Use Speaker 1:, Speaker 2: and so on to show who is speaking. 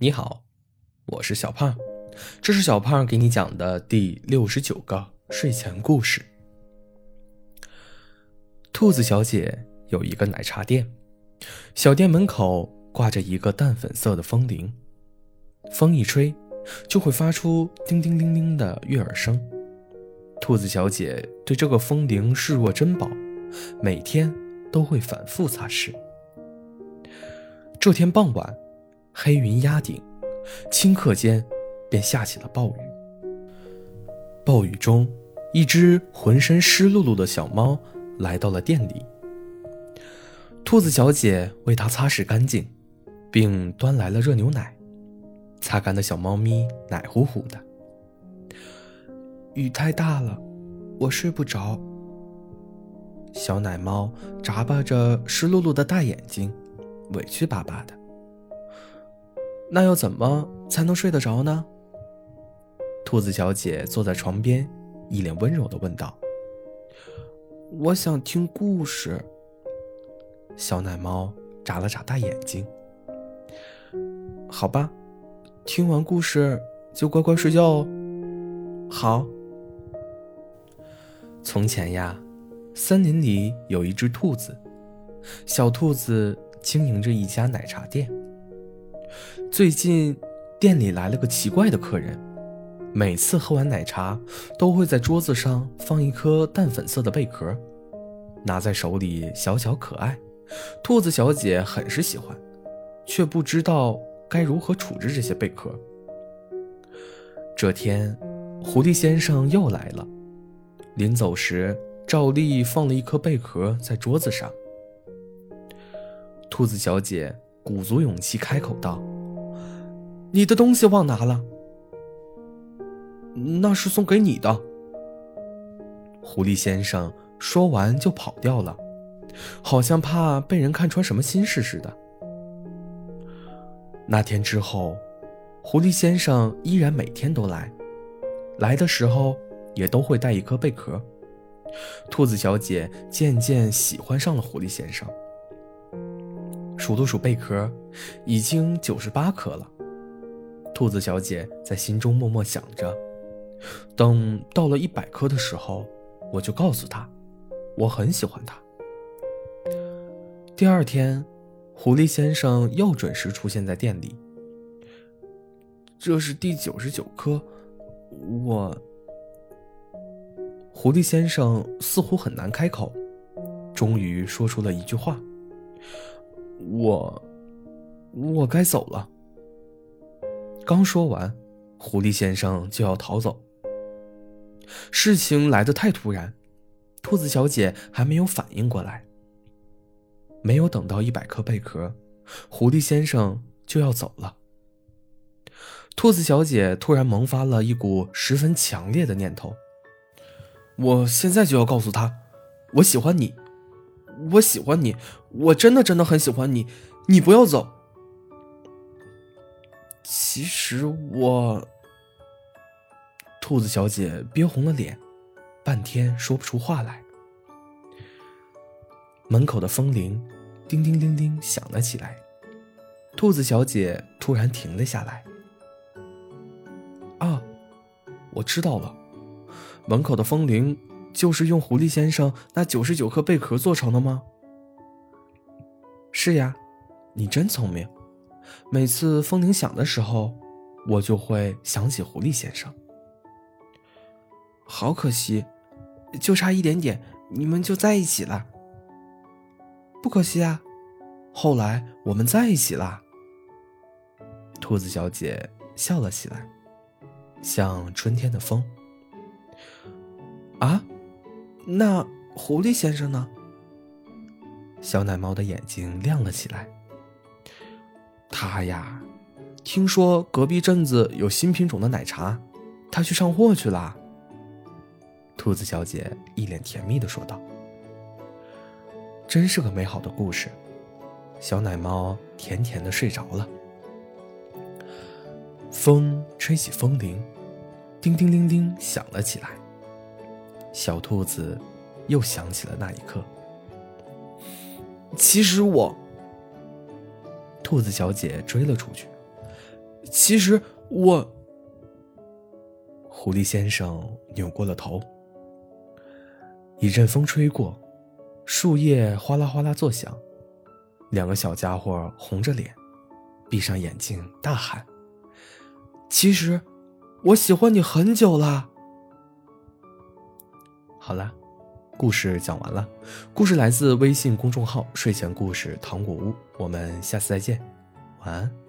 Speaker 1: 你好，我是小胖，这是小胖给你讲的第六十九个睡前故事。兔子小姐有一个奶茶店，小店门口挂着一个淡粉色的风铃，风一吹就会发出叮叮叮叮的悦耳声。兔子小姐对这个风铃视若珍宝，每天都会反复擦拭。这天傍晚。黑云压顶，顷刻间便下起了暴雨。暴雨中，一只浑身湿漉漉的小猫来到了店里。兔子小姐为它擦拭干净，并端来了热牛奶。擦干的小猫咪奶乎乎的。雨太大了，我睡不着。小奶猫眨巴着湿漉漉的大眼睛，委屈巴巴的。那要怎么才能睡得着呢？兔子小姐坐在床边，一脸温柔的问道：“我想听故事。”小奶猫眨了眨大眼睛。“好吧，听完故事就乖乖睡觉哦。”“好。”从前呀，森林里有一只兔子，小兔子经营着一家奶茶店。最近，店里来了个奇怪的客人，每次喝完奶茶，都会在桌子上放一颗淡粉色的贝壳，拿在手里小巧可爱。兔子小姐很是喜欢，却不知道该如何处置这些贝壳。这天，狐狸先生又来了，临走时照例放了一颗贝壳在桌子上。兔子小姐鼓足勇气开口道。你的东西忘拿了，那是送给你的。狐狸先生说完就跑掉了，好像怕被人看穿什么心事似的。那天之后，狐狸先生依然每天都来，来的时候也都会带一颗贝壳。兔子小姐渐渐喜欢上了狐狸先生，数了数贝壳，已经九十八颗了。兔子小姐在心中默默想着，等到了一百颗的时候，我就告诉她，我很喜欢她。第二天，狐狸先生又准时出现在店里。这是第九十九颗，我。狐狸先生似乎很难开口，终于说出了一句话：“我，我该走了。”刚说完，狐狸先生就要逃走。事情来得太突然，兔子小姐还没有反应过来。没有等到一百颗贝壳，狐狸先生就要走了。兔子小姐突然萌发了一股十分强烈的念头：我现在就要告诉他，我喜欢你，我喜欢你，我真的真的很喜欢你，你不要走。其实我，兔子小姐憋红了脸，半天说不出话来。门口的风铃叮叮叮叮响了起来，兔子小姐突然停了下来。啊，我知道了，门口的风铃就是用狐狸先生那九十九颗贝壳做成的吗？是呀，你真聪明。每次风铃响的时候，我就会想起狐狸先生。好可惜，就差一点点，你们就在一起了。不可惜啊，后来我们在一起了。兔子小姐笑了起来，像春天的风。啊，那狐狸先生呢？小奶猫的眼睛亮了起来。他呀，听说隔壁镇子有新品种的奶茶，他去上货去了。兔子小姐一脸甜蜜的说道：“真是个美好的故事。”小奶猫甜甜的睡着了。风吹起风铃，叮叮铃铃响了起来。小兔子又想起了那一刻。其实我。兔子小姐追了出去，其实我……狐狸先生扭过了头。一阵风吹过，树叶哗啦哗啦作响。两个小家伙红着脸，闭上眼睛，大喊：“其实，我喜欢你很久了。”好了，故事讲完了。故事来自微信公众号“睡前故事糖果屋”。我们下次再见，晚安。